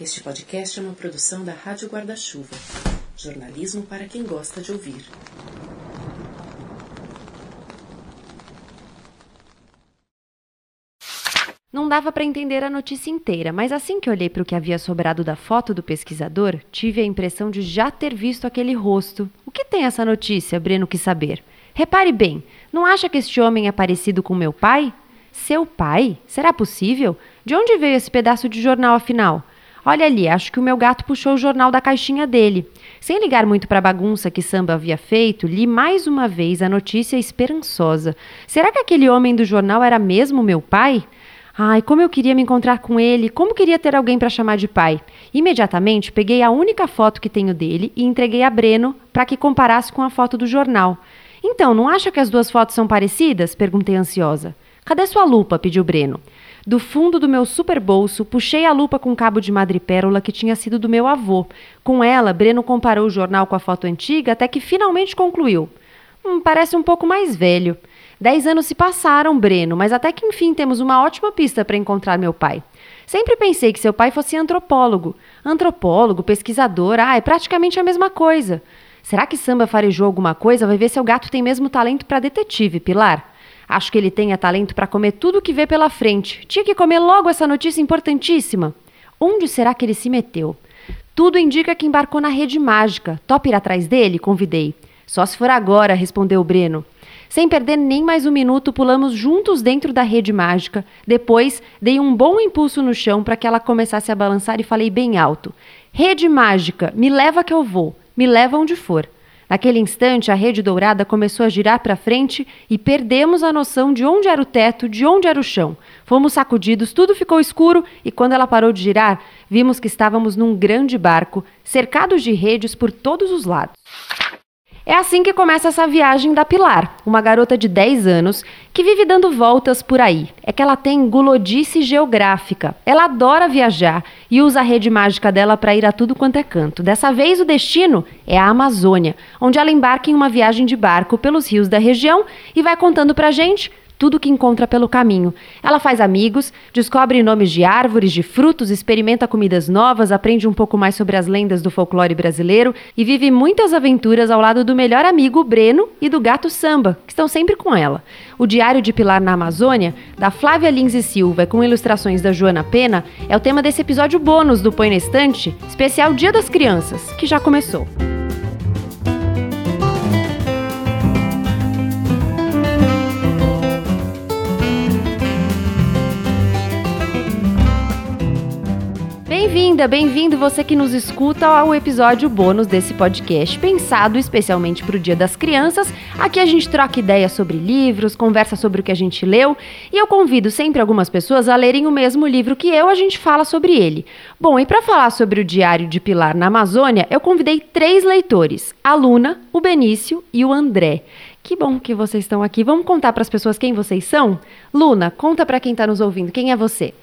Este podcast é uma produção da Rádio Guarda-Chuva. Jornalismo para quem gosta de ouvir. Não dava para entender a notícia inteira, mas assim que olhei para o que havia sobrado da foto do pesquisador, tive a impressão de já ter visto aquele rosto. O que tem essa notícia? Breno quis saber. Repare bem, não acha que este homem é parecido com meu pai? Seu pai? Será possível? De onde veio esse pedaço de jornal afinal? Olha ali, acho que o meu gato puxou o jornal da caixinha dele. Sem ligar muito para a bagunça que Samba havia feito, li mais uma vez a notícia esperançosa. Será que aquele homem do jornal era mesmo meu pai? Ai, como eu queria me encontrar com ele, como queria ter alguém para chamar de pai. Imediatamente peguei a única foto que tenho dele e entreguei a Breno para que comparasse com a foto do jornal. Então, não acha que as duas fotos são parecidas? perguntei ansiosa. Cadê sua lupa? pediu Breno. Do fundo do meu super bolso, puxei a lupa com cabo de madrepérola que tinha sido do meu avô. Com ela, Breno comparou o jornal com a foto antiga até que finalmente concluiu. Hum, parece um pouco mais velho. Dez anos se passaram, Breno, mas até que enfim temos uma ótima pista para encontrar meu pai. Sempre pensei que seu pai fosse antropólogo. Antropólogo, pesquisador, ah, é praticamente a mesma coisa. Será que Samba farejou alguma coisa? Vai ver se o gato tem mesmo talento para detetive, Pilar. Acho que ele tenha talento para comer tudo que vê pela frente. Tinha que comer logo essa notícia importantíssima. Onde será que ele se meteu? Tudo indica que embarcou na rede mágica. Top ir atrás dele? Convidei. Só se for agora, respondeu o Breno. Sem perder nem mais um minuto, pulamos juntos dentro da rede mágica. Depois, dei um bom impulso no chão para que ela começasse a balançar e falei bem alto: Rede mágica, me leva que eu vou, me leva onde for. Naquele instante, a rede dourada começou a girar para frente e perdemos a noção de onde era o teto, de onde era o chão. Fomos sacudidos, tudo ficou escuro e quando ela parou de girar, vimos que estávamos num grande barco, cercados de redes por todos os lados. É assim que começa essa viagem da Pilar, uma garota de 10 anos que vive dando voltas por aí. É que ela tem gulodice geográfica. Ela adora viajar e usa a rede mágica dela para ir a tudo quanto é canto. Dessa vez o destino é a Amazônia, onde ela embarca em uma viagem de barco pelos rios da região e vai contando pra gente tudo que encontra pelo caminho. Ela faz amigos, descobre nomes de árvores, de frutos, experimenta comidas novas, aprende um pouco mais sobre as lendas do folclore brasileiro e vive muitas aventuras ao lado do melhor amigo Breno e do gato Samba, que estão sempre com ela. O Diário de Pilar na Amazônia, da Flávia Lins e Silva, com ilustrações da Joana Pena, é o tema desse episódio bônus do Põe na Estante, especial Dia das Crianças, que já começou. Bem-vinda, bem-vindo você que nos escuta ao episódio bônus desse podcast, pensado especialmente para o Dia das Crianças. Aqui a gente troca ideias sobre livros, conversa sobre o que a gente leu e eu convido sempre algumas pessoas a lerem o mesmo livro que eu, a gente fala sobre ele. Bom, e para falar sobre o Diário de Pilar na Amazônia, eu convidei três leitores: a Luna, o Benício e o André. Que bom que vocês estão aqui. Vamos contar para as pessoas quem vocês são? Luna, conta para quem está nos ouvindo, quem é você?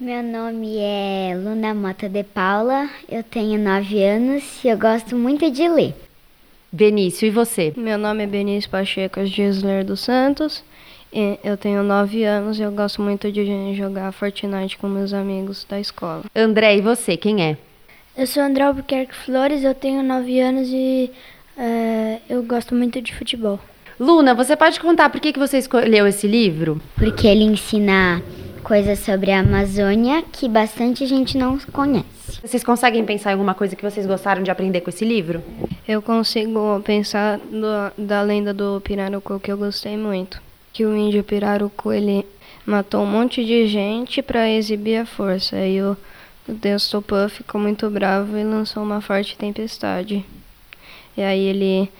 Meu nome é Luna Mota de Paula, eu tenho 9 anos e eu gosto muito de ler. Benício, e você? Meu nome é Benício Pacheco Gisler dos Santos, eu tenho 9 anos e eu gosto muito de jogar Fortnite com meus amigos da escola. André, e você, quem é? Eu sou André Albuquerque Flores, eu tenho 9 anos e uh, eu gosto muito de futebol. Luna, você pode contar por que, que você escolheu esse livro? Porque ele ensina coisas sobre a Amazônia que bastante gente não conhece. Vocês conseguem pensar em alguma coisa que vocês gostaram de aprender com esse livro? Eu consigo pensar do, da lenda do Pirarucu que eu gostei muito. Que o índio Pirarucu ele matou um monte de gente para exibir a força. E o, o deus Tupã ficou muito bravo e lançou uma forte tempestade. E aí ele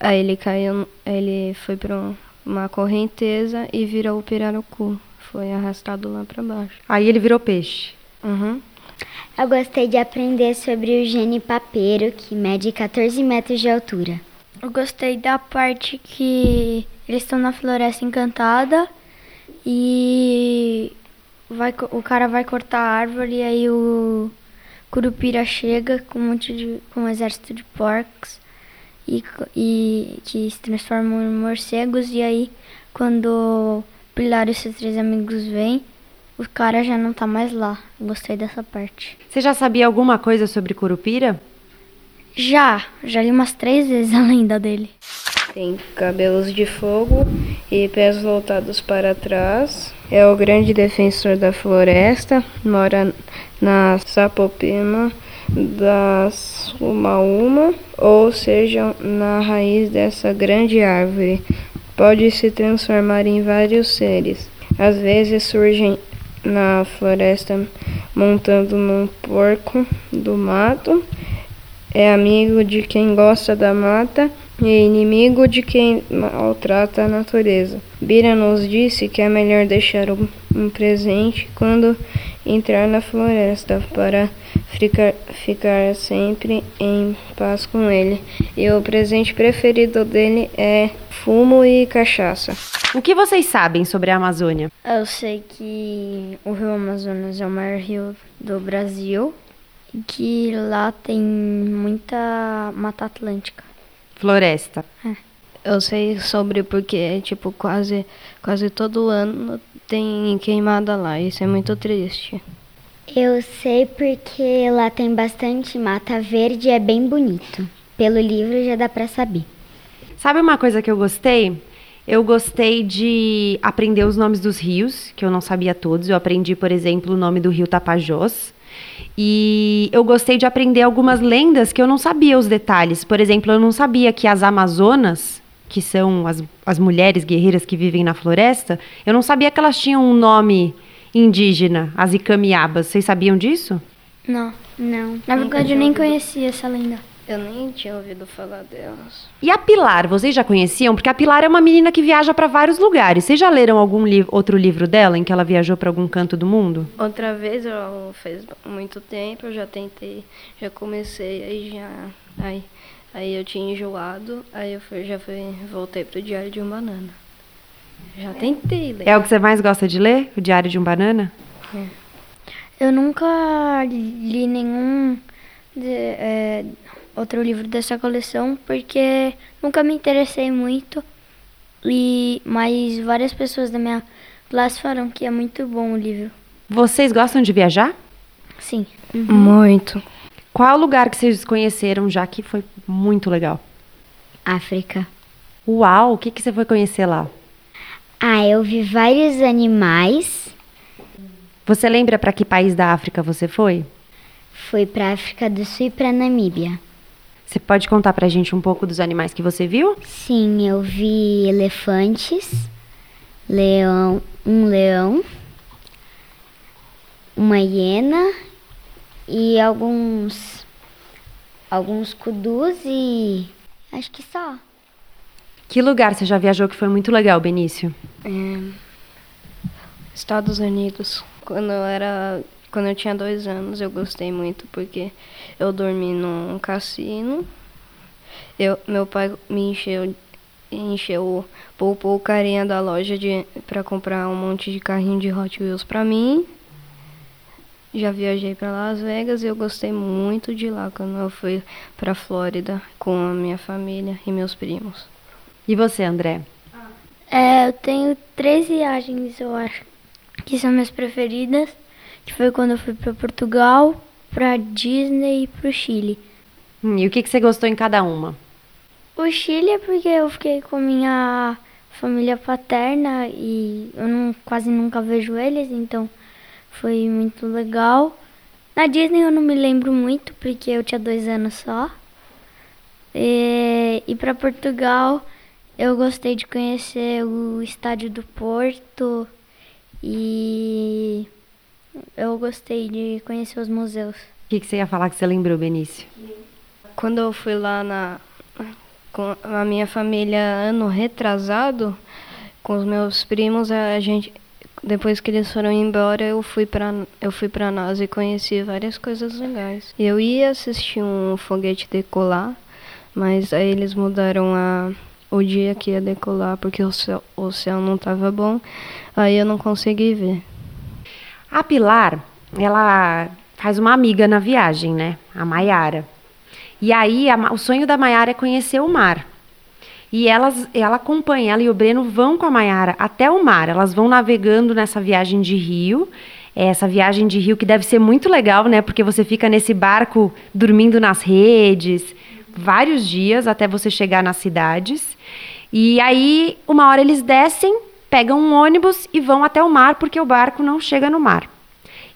aí ele caiu, ele foi para uma correnteza e virou o Pirarucu foi arrastado lá para baixo. Aí ele virou peixe. Uhum. Eu gostei de aprender sobre o genipapeiro, que mede 14 metros de altura. Eu gostei da parte que eles estão na floresta encantada e vai, o cara vai cortar a árvore e aí o Curupira chega com um monte de com um exército de porcos e, e que se transformam em morcegos e aí quando Pilar e seus três amigos vêm, o cara já não tá mais lá. Gostei dessa parte. Você já sabia alguma coisa sobre Curupira? Já, já li umas três vezes a lenda dele. Tem cabelos de fogo e pés voltados para trás. É o grande defensor da floresta. Mora na Sapopema das Umaúma, ou seja, na raiz dessa grande árvore. Pode se transformar em vários seres. Às vezes surgem na floresta montando num porco do mato. É amigo de quem gosta da mata e inimigo de quem maltrata a natureza. Bira nos disse que é melhor deixar um, um presente quando entrar na floresta para ficar, ficar sempre em paz com ele. E o presente preferido dele é fumo e cachaça. O que vocês sabem sobre a Amazônia? Eu sei que o Rio Amazonas é o maior rio do Brasil e que lá tem muita mata atlântica. Floresta. Eu sei sobre porque, tipo, quase, quase todo ano tem queimada lá. Isso é muito triste. Eu sei porque lá tem bastante mata verde e é bem bonito. Pelo livro já dá pra saber. Sabe uma coisa que eu gostei? Eu gostei de aprender os nomes dos rios, que eu não sabia todos. Eu aprendi, por exemplo, o nome do rio Tapajós. E eu gostei de aprender algumas lendas que eu não sabia os detalhes. Por exemplo, eu não sabia que as Amazonas, que são as, as mulheres guerreiras que vivem na floresta, eu não sabia que elas tinham um nome indígena, as Icamiabas. Vocês sabiam disso? Não, Não. na verdade eu nem conhecia essa lenda. Eu nem tinha ouvido falar delas. E a Pilar, vocês já conheciam? Porque a Pilar é uma menina que viaja para vários lugares. Vocês já leram algum li outro livro dela em que ela viajou para algum canto do mundo? Outra vez, eu fez muito tempo, eu já tentei, já comecei, aí já. Aí, aí eu tinha enjoado, aí eu fui, já fui, voltei pro Diário de um Banana. Já tentei ler. É o que você mais gosta de ler? O Diário de um Banana? Eu nunca li nenhum de- é, outro livro dessa coleção porque nunca me interessei muito. E mas várias pessoas da minha classe falaram que é muito bom o livro. Vocês gostam de viajar? Sim. Muito. Qual o lugar que vocês conheceram já que foi muito legal? África. Uau, o que, que você foi conhecer lá? Ah, eu vi vários animais. Você lembra para que país da África você foi? Fui pra África do Sul e pra Namíbia. Você pode contar pra gente um pouco dos animais que você viu? Sim, eu vi elefantes, leão, um leão, uma hiena e alguns alguns kudus e acho que só. Que lugar você já viajou que foi muito legal, Benício? Estados Unidos. Quando eu era. Quando eu tinha dois anos, eu gostei muito porque eu dormi num cassino. Eu, meu pai me encheu, encheu, poupou o carinha da loja de para comprar um monte de carrinho de Hot Wheels pra mim. Já viajei pra Las Vegas e eu gostei muito de lá quando eu fui pra Flórida com a minha família e meus primos. E você, André? É, eu tenho três viagens, eu acho, que são minhas preferidas. Que foi quando eu fui para Portugal, para Disney e pro Chile. Hum, e o que, que você gostou em cada uma? O Chile é porque eu fiquei com minha família paterna e eu não, quase nunca vejo eles, então foi muito legal. Na Disney eu não me lembro muito porque eu tinha dois anos só. E, e para Portugal eu gostei de conhecer o estádio do Porto e eu gostei de conhecer os museus. O que, que você ia falar que você lembrou, Benício? Quando eu fui lá na com a minha família ano retrasado, com os meus primos, a gente depois que eles foram embora, eu fui para eu fui para NASA e conheci várias coisas legais. Eu ia assistir um foguete decolar, mas aí eles mudaram a o dia que ia decolar porque o céu, o céu não estava bom. Aí eu não consegui ver. A Pilar, ela faz uma amiga na viagem, né? A Maiara. E aí, a o sonho da Maiara é conhecer o mar. E elas, ela acompanha, ela e o Breno vão com a Maiara até o mar. Elas vão navegando nessa viagem de rio. É essa viagem de rio que deve ser muito legal, né? Porque você fica nesse barco dormindo nas redes vários dias até você chegar nas cidades. E aí, uma hora eles descem, pegam um ônibus e vão até o mar porque o barco não chega no mar.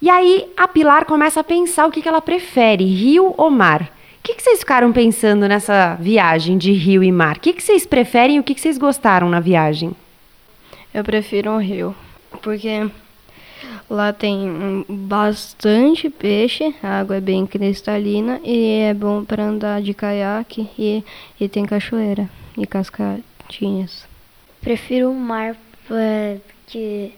E aí a Pilar começa a pensar o que, que ela prefere, rio ou mar. O que, que vocês ficaram pensando nessa viagem de rio e mar? O que, que vocês preferem e o que, que vocês gostaram na viagem? Eu prefiro o rio, porque lá tem bastante peixe, a água é bem cristalina e é bom para andar de caiaque e, e tem cachoeira e cascatinhas. Prefiro o mar porque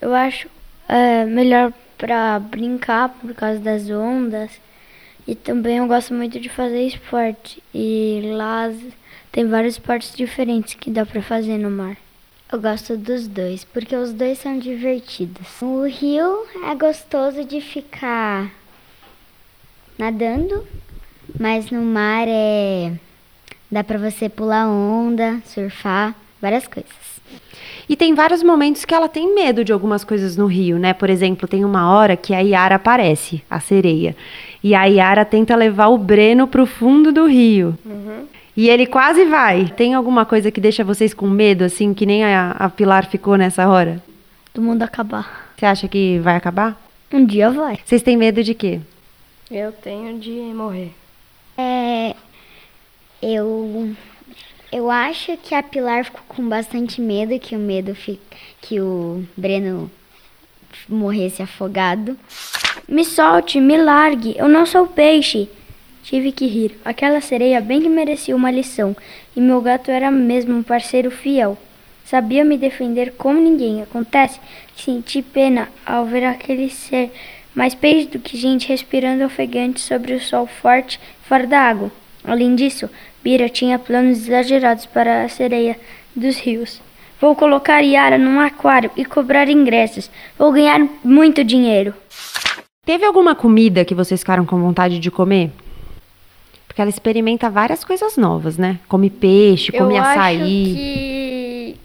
eu acho é, melhor para brincar por causa das ondas. E também eu gosto muito de fazer esporte. E lá tem vários esportes diferentes que dá para fazer no mar. Eu gosto dos dois, porque os dois são divertidos. O rio é gostoso de ficar nadando, mas no mar é dá para você pular onda, surfar, várias coisas. E tem vários momentos que ela tem medo de algumas coisas no rio, né? Por exemplo, tem uma hora que a Yara aparece, a sereia. E a Yara tenta levar o Breno pro fundo do rio. Uhum. E ele quase vai. Tem alguma coisa que deixa vocês com medo, assim, que nem a, a Pilar ficou nessa hora? Do mundo acabar. Você acha que vai acabar? Um dia vai. Vocês têm medo de quê? Eu tenho de morrer. É. Eu eu acho que a Pilar ficou com bastante medo, que o medo que o Breno morresse afogado. Me solte, me largue, eu não sou peixe. Tive que rir. Aquela sereia bem que merecia uma lição, e meu gato era mesmo um parceiro fiel. Sabia me defender como ninguém. Acontece que senti pena ao ver aquele ser mais peixe do que gente respirando ofegante sobre o sol forte fora da água. Além disso, Bira tinha planos exagerados para a sereia dos rios. Vou colocar Yara num aquário e cobrar ingressos. Vou ganhar muito dinheiro. Teve alguma comida que vocês ficaram com vontade de comer? Porque ela experimenta várias coisas novas, né? Come peixe, come Eu açaí. Acho que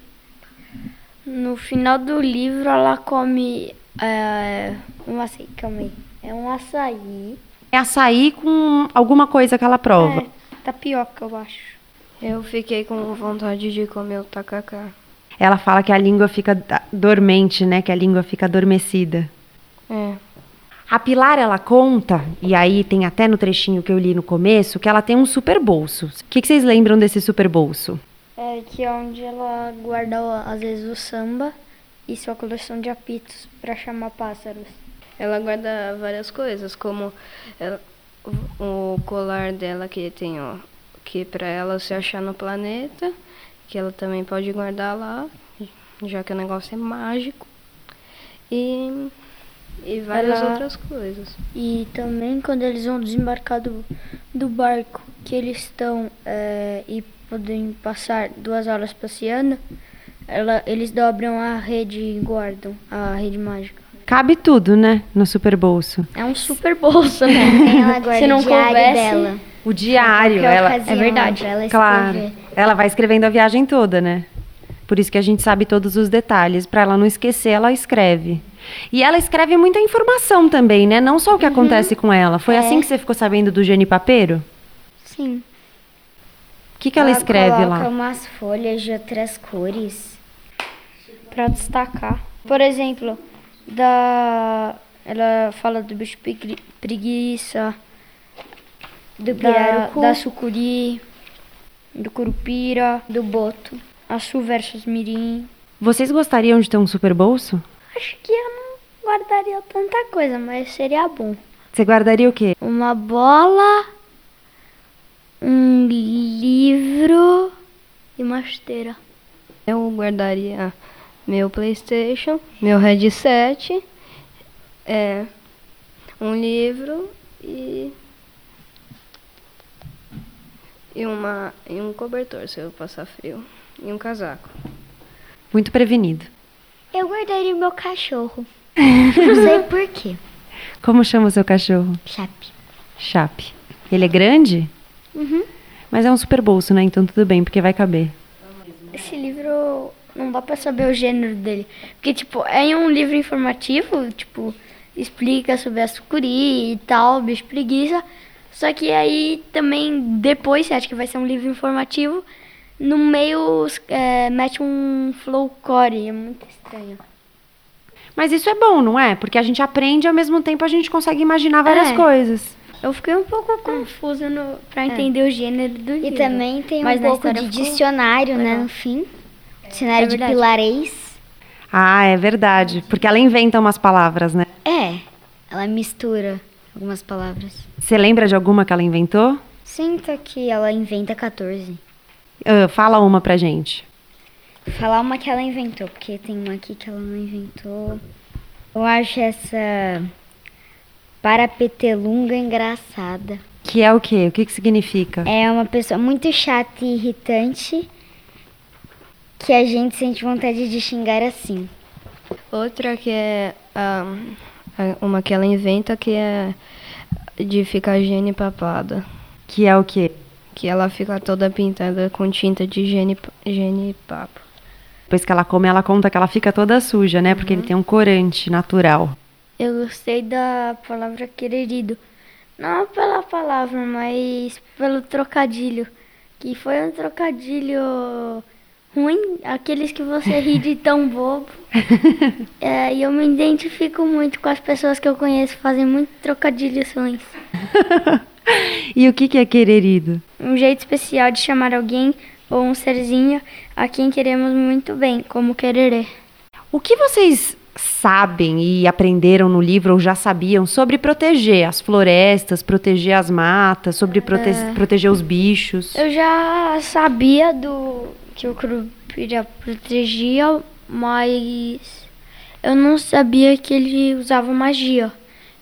no final do livro ela come é, um açaí, calma aí. É um açaí. É açaí com alguma coisa que ela prova. É tapioca, eu acho. Eu fiquei com vontade de comer o tacacá. Ela fala que a língua fica dormente, né? Que a língua fica adormecida. É. A Pilar, ela conta, e aí tem até no trechinho que eu li no começo, que ela tem um super bolso. O que, que vocês lembram desse super bolso? É que é onde ela guarda, às vezes, o samba e sua coleção de apitos para chamar pássaros. Ela guarda várias coisas, como ela, o colar dela que tem, ó, que para ela se achar no planeta, que ela também pode guardar lá, já que o negócio é mágico. E e várias ela, outras coisas. E também quando eles vão desembarcar do, do barco, que eles estão é, e podem passar duas horas passeando, ela, eles dobram a rede e guardam a rede mágica. Cabe tudo, né? No super bolso. É um super bolso, né? ela guarda não o diário dela. O diário, ela. É verdade. Ela claro. Ela vai escrevendo a viagem toda, né? Por isso que a gente sabe todos os detalhes. Para ela não esquecer, ela escreve. E ela escreve muita informação também, né? Não só o que uhum. acontece com ela. Foi é. assim que você ficou sabendo do Geni Papeiro? Sim. O que, que ela, ela escreve lá? Ela umas folhas de outras cores. Para destacar. Por exemplo, da ela fala do bicho preguiça, do da, da sucuri, do curupira, do boto, açu versus mirim. Vocês gostariam de ter um super bolso? Acho que eu não guardaria tanta coisa, mas seria bom. Você guardaria o quê? Uma bola, um livro e uma esteira. Eu guardaria meu PlayStation, meu headset, é, um livro e e uma e um cobertor se eu passar frio e um casaco. Muito prevenido. Eu guardaria o meu cachorro. Não sei por quê. Como chama o seu cachorro? Chape. Chape. Ele é grande? Uhum. Mas é um super bolso, né? Então tudo bem, porque vai caber. esse livro não dá pra saber o gênero dele. Porque, tipo, é um livro informativo, tipo, explica sobre a sucuri e tal, bicho preguiça. Só que aí também, depois, você acha que vai ser um livro informativo, no meio é, mete um flowcore, é muito estranho. Mas isso é bom, não é? Porque a gente aprende e ao mesmo tempo a gente consegue imaginar várias É. coisas. Eu fiquei um pouco confusa no, pra entender o gênero do livro. E também tem Mas um pouco de dicionário, né, legal. no fim. Dicionário É de pilarês. Ah, é verdade. Porque ela inventa umas palavras, né? É, ela mistura algumas palavras. Você lembra de alguma que ela inventou? Sinto que ela inventa 14. Ah, fala uma pra gente. Falar uma que ela inventou, porque tem uma aqui que ela não inventou. Eu acho essa parapetelunga engraçada. Que é o quê? O que, que significa? É uma pessoa muito chata e irritante que a gente sente vontade de xingar assim. Outra que é a- uma que ela inventa que é de ficar gene papada. Que é o quê? Que ela fica toda pintada com tinta de gene, gene papo. Depois que ela come, ela conta que ela fica toda suja, né? Porque ele tem um corante natural. Eu gostei da palavra quererido. Não pela palavra, mas pelo trocadilho. Que foi um trocadilho ruim, aqueles que você ri de tão bobo. É, e eu me identifico muito com as pessoas que eu conheço, fazem muito trocadilhos ruins. E o que, que é quererido? Um jeito especial de chamar alguém ou um serzinho a quem queremos muito bem, como quererê. O que vocês sabem e aprenderam no livro ou já sabiam sobre proteger as florestas, proteger as matas, sobre prote proteger os bichos? Eu já sabia do que o Curupira protegia, mas eu não sabia que ele usava magia.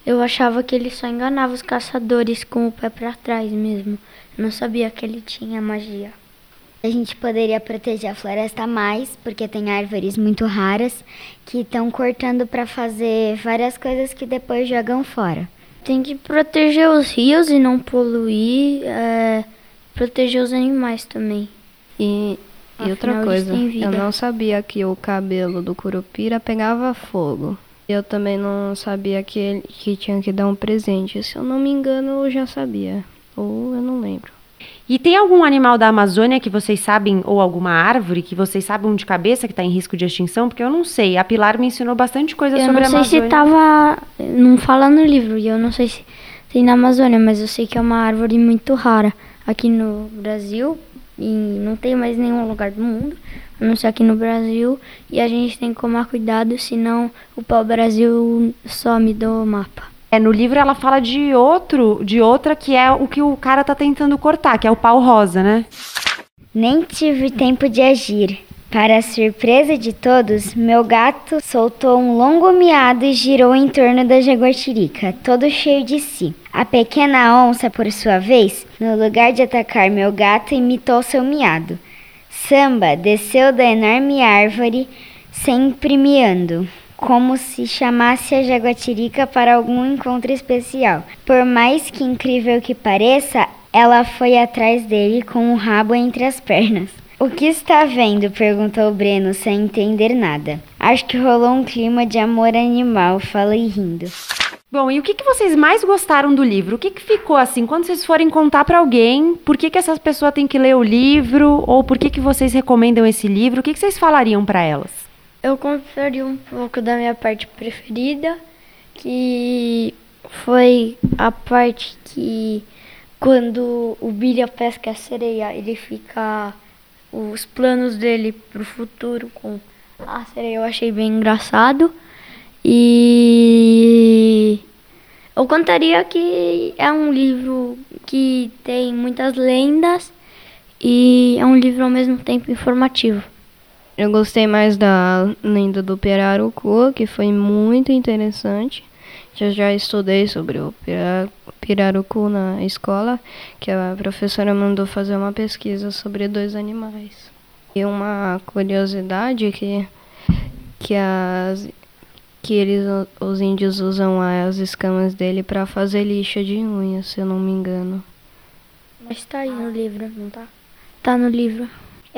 Eu achava que ele só enganava os caçadores com o pé pra trás mesmo. Eu não sabia que ele tinha magia. A gente poderia proteger a floresta mais, porque tem árvores muito raras que estão cortando para fazer várias coisas que depois jogam fora. Tem que proteger os rios e não poluir, é, proteger os animais também. E, e outra coisa, eu não sabia que o cabelo do Curupira pegava fogo. Eu também não sabia que, ele, que tinha que dar um presente. Se eu não me engano, eu já sabia. Ou eu não lembro. E tem algum animal da Amazônia que vocês sabem, ou alguma árvore que vocês sabem de cabeça que está em risco de extinção? Porque eu não sei. A Pilar me ensinou bastante coisa Eu sobre não a sei se Amazônia. tava. Não fala no livro, e eu não sei se tem na Amazônia, mas eu sei que é uma árvore muito rara aqui no Brasil. E não tem mais nenhum lugar do mundo, a não ser aqui no Brasil. E a gente tem que tomar cuidado, senão o pau-brasil some do mapa. É, no livro ela fala de outro, de outra que é o que o cara tá tentando cortar, que é o pau rosa, né? Nem tive tempo de agir. Para a surpresa de todos, meu gato soltou um longo miado e girou em torno da jaguatirica, todo cheio de si. A pequena onça, por sua vez, no lugar de atacar meu gato, imitou seu miado. Samba desceu da enorme árvore, sempre miando, como se chamasse a jaguatirica para algum encontro especial. Por mais que incrível que pareça, ela foi atrás dele com o rabo entre as pernas. O que está vendo? perguntou Breno sem entender nada. Acho que rolou um clima de amor animal, falei rindo. Bom, e o que, que vocês mais gostaram do livro? O que, que ficou assim, quando vocês forem contar pra alguém, por que, que essas pessoas têm que ler o livro? Ou por que, que vocês recomendam esse livro? O que, que vocês falariam pra elas? Eu contaria um pouco da minha parte preferida, que foi a parte que quando o Billy pesca a sereia, ele fica os planos dele pro futuro com a sereia, eu achei bem engraçado. E eu contaria que é um livro que tem muitas lendas e é um livro ao mesmo tempo informativo. Eu gostei mais da lenda do Pirarucu, que foi muito interessante. Já já estudei sobre o pira- pirarucu na escola, que a professora mandou fazer uma pesquisa sobre dois animais. E uma curiosidade que que as que eles os índios usam as escamas dele para fazer lixa de unhas, se eu não me engano. Mas tá aí no livro, não tá? Tá no livro.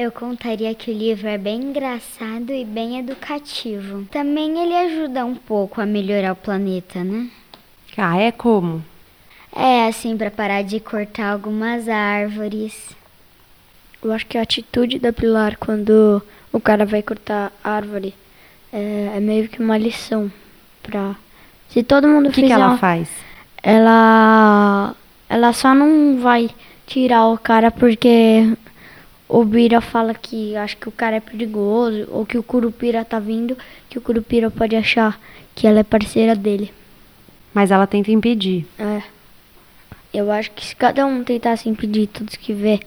Eu contaria que o livro é bem engraçado e bem educativo. Também ele ajuda um pouco a melhorar o planeta, né? Ah, é como? É assim para parar de cortar algumas árvores. Eu acho que a atitude da Pilar quando o cara vai cortar árvore é, é meio que uma lição pra. Se todo mundo O que, fizer. que ela faz? ela ela só não vai tirar o cara porque o Bira fala que acha que o cara é perigoso ou que o Curupira tá vindo, que o Curupira pode achar que ela é parceira dele. Mas ela tenta impedir. É. Eu acho que se cada um tentasse impedir todos que vê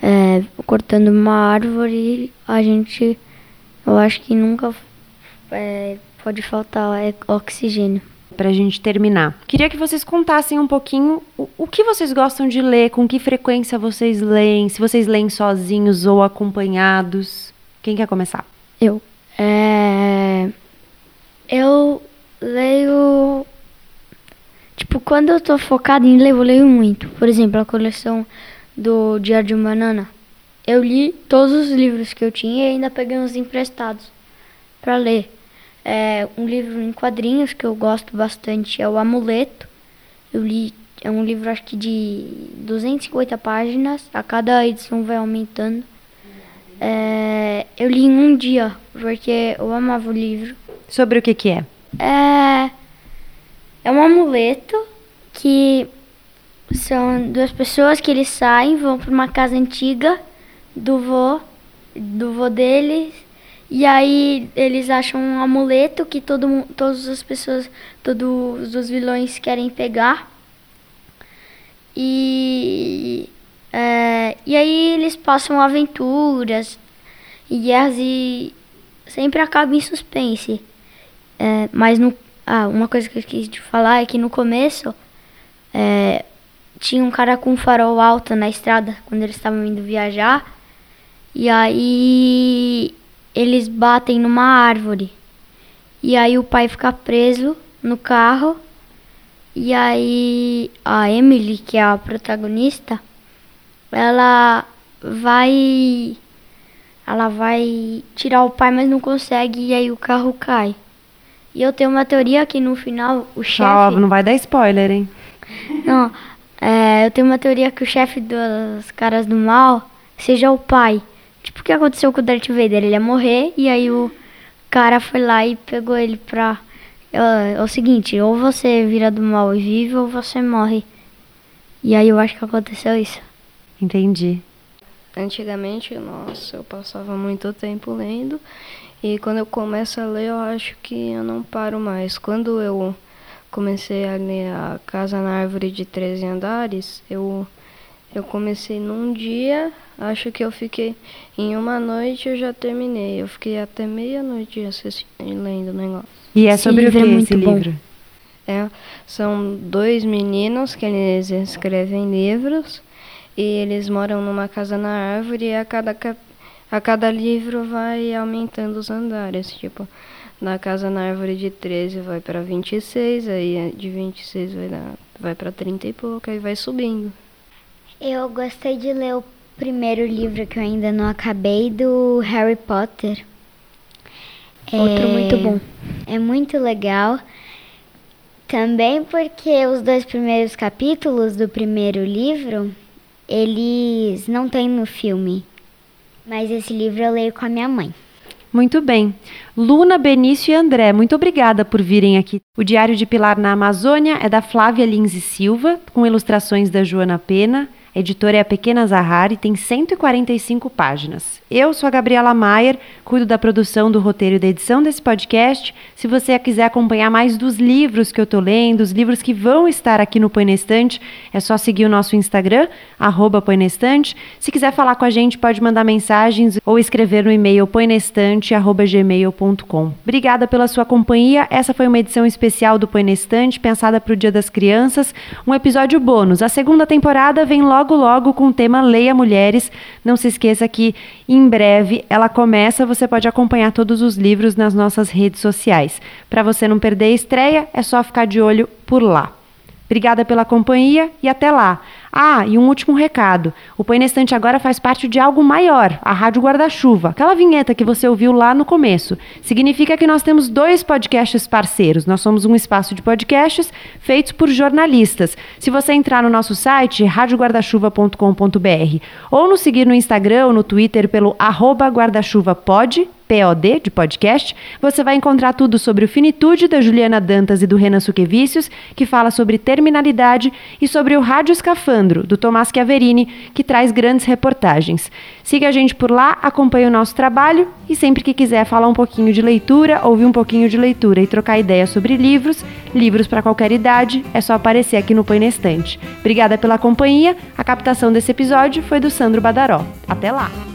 é, cortando uma árvore, a gente eu acho que nunca é, pode faltar é, oxigênio. Pra gente terminar. Queria que vocês contassem um pouquinho o, o que vocês gostam de ler, com que frequência vocês leem, se vocês leem sozinhos ou acompanhados. Quem quer começar? Eu. É, eu leio. Tipo, quando eu tô focado em ler, eu leio muito. Por exemplo, a coleção do Diário de Banana. Eu li todos os livros que eu tinha e ainda peguei uns emprestados pra ler. É, um livro em quadrinhos que eu gosto bastante é o Amuleto. Eu li, é um livro acho que de 250 páginas, a cada edição vai aumentando. É, eu li em um dia, porque eu amava o livro. Sobre o que que é? É, é um amuleto que são duas pessoas que eles saem, vão para uma casa antiga do vô, do vô deles. E aí eles acham um amuleto que todo, todas as pessoas, todos os vilões querem pegar. E, é, e aí eles passam aventuras e guerras e sempre acaba em suspense. É, mas no, ah, uma coisa que eu quis te falar é que no começo é, tinha um cara com um farol alto na estrada quando eles estavam indo viajar. E aí eles batem numa árvore. E aí o pai fica preso no carro. E aí a Emily, que é a protagonista, ela vai ela vai tirar o pai, mas não consegue e aí o carro cai. E eu tenho uma teoria que no final o Só chefe não vai dar spoiler, hein? não, é, eu tenho uma teoria que o chefe dos caras do mal seja o pai. Tipo o que aconteceu com o Darth Vader, ele ia morrer e aí o cara foi lá e pegou ele pra é, é o seguinte, ou você vira do mal e vive ou você morre. E aí eu acho que aconteceu isso. Entendi. Antigamente, nossa, eu passava muito tempo lendo e quando eu começo a ler, eu acho que eu não paro mais. Quando eu comecei a ler A Casa na Árvore de 13 Andares, eu, eu comecei num dia, acho que eu fiquei em uma noite eu já terminei. Eu fiquei até meia-noite lendo o negócio. E é Esse sobre o que livro é esse bom. livro? É, são dois meninos que eles escrevem livros e eles moram numa casa na árvore e a cada, a cada livro vai aumentando os andares. Tipo, na casa na árvore de 13 vai para 26, aí de 26 vai, dar, vai para 30 e pouco, aí vai subindo. Eu gostei de ler o primeiro livro que eu ainda não acabei do Harry Potter. Outro muito bom. É muito legal. Também porque os dois primeiros capítulos do primeiro livro, eles não tem no filme. Mas esse livro eu leio com a minha mãe. Muito bem. Luna, Benício e André, muito obrigada por virem aqui. O Diário de Pilar na Amazônia é da Flávia Lins e Silva, com ilustrações da Joana Pena. A editora é a Pequena Zahari, tem 145 páginas. Eu sou a Gabriela Maier, cuido da produção do roteiro e da edição desse podcast. Se você quiser acompanhar mais dos livros que eu tô lendo, os livros que vão estar aqui no Põe na Estante, é só seguir o nosso Instagram, arroba Põe na Estante. Se quiser falar com a gente, pode mandar mensagens ou escrever no e-mail põenestante.gmail.com. Obrigada pela sua companhia. Essa foi uma edição especial do Põe na Estante, pensada para o Dia das Crianças. Um episódio bônus. A segunda temporada vem logo logo com o tema Leia Mulheres. Não se esqueça que em breve ela começa. Você pode acompanhar todos os livros nas nossas redes sociais. Para você não perder a estreia, é só ficar de olho por lá. Obrigada pela companhia e até lá. Ah, e um último recado. O Põe na Estante agora faz parte de algo maior, a Rádio Guarda-Chuva. Aquela vinheta que você ouviu lá no começo. Significa que nós temos dois podcasts parceiros. Nós somos um espaço de podcasts feitos por jornalistas. Se você entrar no nosso site, radioguardachuva.com.br, ou nos seguir no Instagram ou no Twitter pelo arroba guarda-chuva-pod, POD, de podcast, você vai encontrar tudo sobre o Finitude, da Juliana Dantas e do Renan Suquevicius, que fala sobre terminalidade, e sobre o Rádio Escafandro, do Tomás Chiaverini, que traz grandes reportagens. Siga a gente por lá, acompanhe o nosso trabalho e sempre que quiser falar um pouquinho de leitura, ouvir um pouquinho de leitura e trocar ideias sobre livros, livros para qualquer idade, é só aparecer aqui no Põe na Estante. Obrigada pela companhia. A captação desse episódio foi do Sandro Badaró. Até lá!